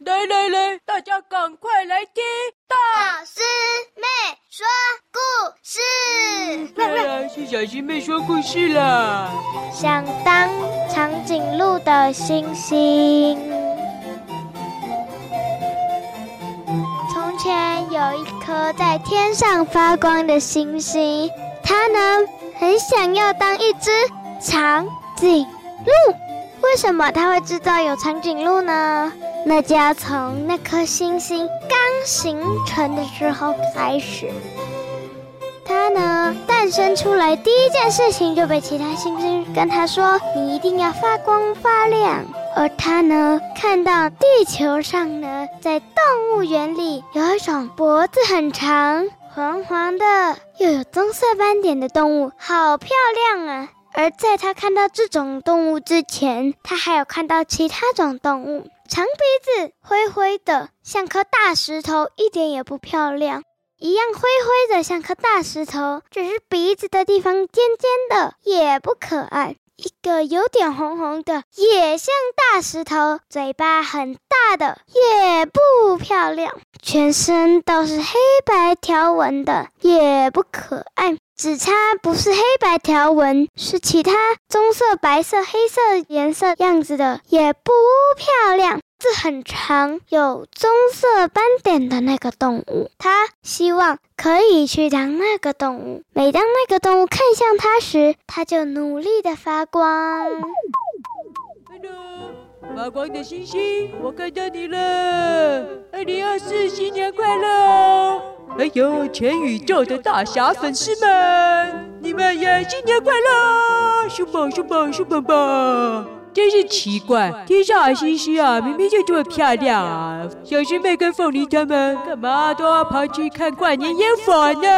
来来来，大家赶快来听大师妹说故事。当然是小师妹说故事啦。想当长颈鹿的星星。从前有一颗在天上发光的星星，它呢很想要当一只长颈鹿。为什么它会知道有长颈鹿呢？那就要从那颗星星刚形成的时候开始。它呢，诞生出来第一件事情就被其他星星跟它说：“你一定要发光发亮。”而它呢，看到地球上呢，在动物园里有一种脖子很长、黄黄的，又有棕色斑点的动物，好漂亮啊！而在他看到这种动物之前，他还有看到其他种动物，长鼻子，灰灰的，像颗大石头，一点也不漂亮。一样灰灰的，像颗大石头，只是鼻子的地方尖尖的，也不可爱。一个有点红红的，也像大石头，嘴巴很大的，也不漂亮。全身都是黑白条纹的，也不可爱。只差不是黑白条纹，是其他棕色、白色、黑色颜色样子的，也不漂亮。字很长，有棕色斑点的那个动物，他希望可以去当那个动物。每当那个动物看向他时，他就努力的发光。Hello，发光的星星，我看到你了！二零二四新年快乐哦！哎呦，全宇宙的大侠粉丝们，你们也新年快乐。熊宝，熊宝，熊宝宝。真是奇怪，天上的星星啊，明明就这么漂亮啊！小师妹跟凤梨他们干嘛都要跑去看跨年烟火呢？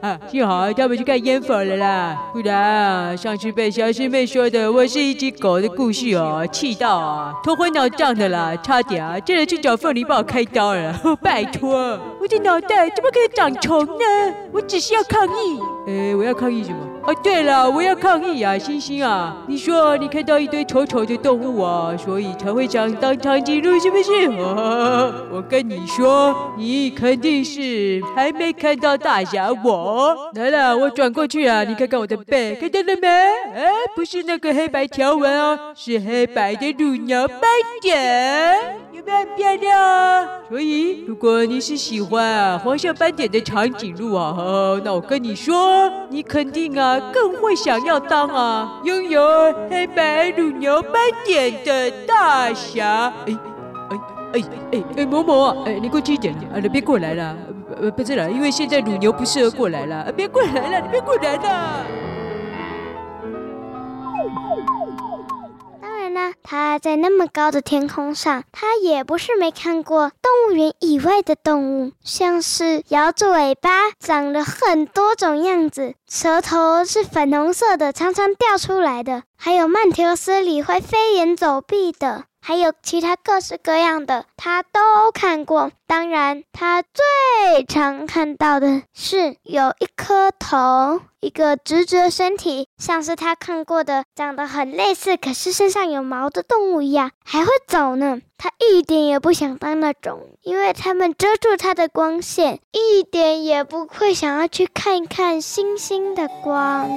啊，幸好他们去看烟火了啦，不然啊，上次被小师妹说的我是一只狗的故事哦，气到啊，头昏脑胀的啦，差点啊，真的去找凤梨帮我开刀了。拜托，我的脑袋怎么可以长虫呢？我只是要抗议。呃，我要抗议什么？哦，对了，我要抗议啊，星星啊！你说你看到一堆丑丑的动物啊，所以才会想当长颈鹿，是不是？哦，我跟你说，你肯定是还没看到大侠我。来了，我转过去啊，你看看我的背，看到了没？哎，不是那个黑白条纹哦，是黑白的乳牛斑点，很漂亮啊？所以，如果你是喜欢啊黄色斑点的长颈鹿啊，哦，那我跟你说，你肯定啊。更会想要当啊，拥有黑白乳牛斑点的大侠。哎哎哎哎哎，某某，哎，你过去一点啊，你别过来了，呃，不是了，因为现在乳牛不适合过来了，别过来了，你别过来了。它在那么高的天空上，它也不是没看过动物园以外的动物，像是摇着尾巴、长了很多种样子、舌头是粉红色的、常常掉出来的，还有曼彻斯里会飞檐走壁的。还有其他各式各样的，他都看过。当然，他最常看到的是有一颗头，一个直直的身体，像是他看过的长得很类似，可是身上有毛的动物一样，还会走呢。他一点也不想当那种，因为他们遮住他的光线，一点也不会想要去看一看星星的光。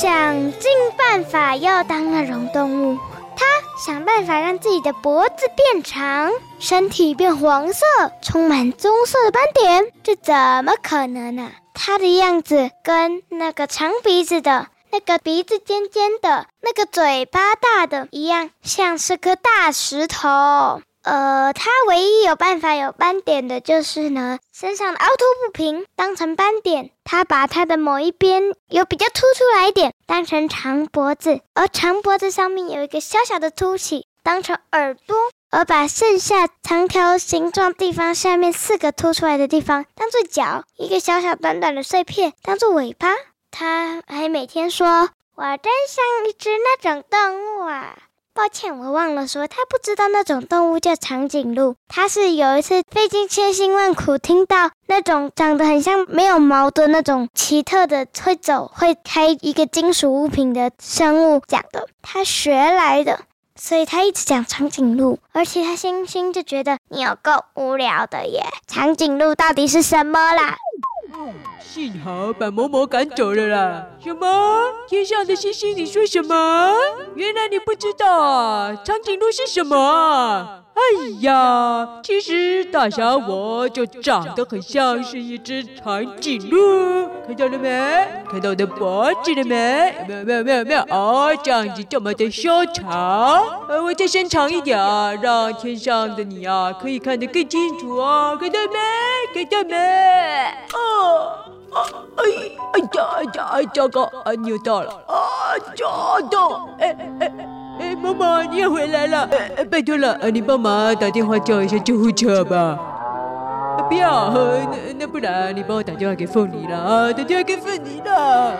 想尽办法要当那种动物，他想办法让自己的脖子变长，身体变黄色，充满棕色的斑点。这怎么可能呢？他的样子跟那个长鼻子的、那个鼻子尖尖的、那个嘴巴大的一样，像是颗大石头。呃，他唯一有办法有斑点的就是呢，身上的凹凸不平当成斑点。他把他的某一边有比较凸出来一点当成长脖子，而长脖子上面有一个小小的凸起当成耳朵，而把剩下长条形状地方下面四个凸出来的地方当做脚，一个小小短短的碎片当做尾巴。他还每天说：“我真像一只那种动物啊。”抱歉，我忘了说，他不知道那种动物叫长颈鹿。他是有一次费尽千辛万苦听到那种长得很像没有毛的那种奇特的会走会开一个金属物品的生物讲的，他学来的，所以他一直讲长颈鹿，而且他星星就觉得你有够无聊的耶，长颈鹿到底是什么啦？幸好把嬷嬷赶走了啦！什么？天上的星星，你说什么？原来你不知道啊！长颈鹿是什么啊？哎呀，其实大侠我就长得很像是一只长颈鹿，看到了没？看到我的脖子了没？没有没有没有没有哦，这样子这么的修长，呃，我再伸长一点啊，让天上的你啊可以看得更清楚哦，看到没？看到没？哦，啊，哎，哎呀哎呀哎，糟糕，啊，扭到了，啊，脚痛，哎哎哎。哎，妈妈，你也回来了！呃，拜托了，你帮忙打电话叫一下救护车吧。不要，那那不然你帮我打电话给凤梨了啊，打电话给凤梨了。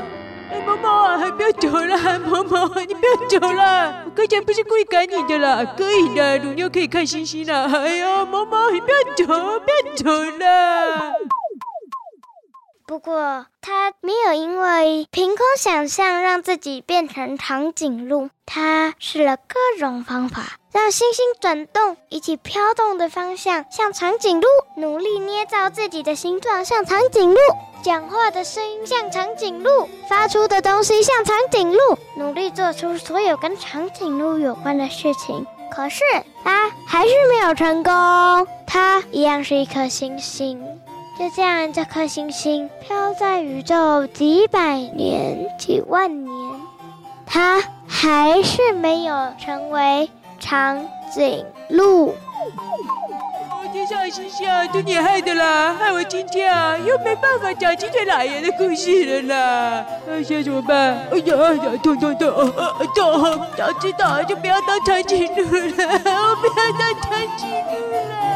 哎，妈妈，还不要走了，妈妈，你不要走了，我刚才不是故意赶你的啦，可以的，乳牛可以看星星了。哎呀，妈妈，你不要走，不要走了。不过他没有因为凭空想象让自己变成长颈鹿，他试了各种方法，让星星转动，一起飘动的方向像长颈鹿，努力捏造自己的形状像长颈鹿，讲话的声音像长颈鹿，发出的东西像长颈鹿，努力做出所有跟长颈鹿有关的事情。可是他还是没有成功，他一样是一颗星星。就这样，这颗星星飘在宇宙几百年、几万年，它还是没有成为长颈鹿。天上的星星啊，都你害的啦！害我今天啊，又没办法讲今天老爷的故事了啦！那现在怎么办？哎呀哎呀，痛痛痛！痛！早知道就不要当长颈鹿了，我不要当长颈鹿了。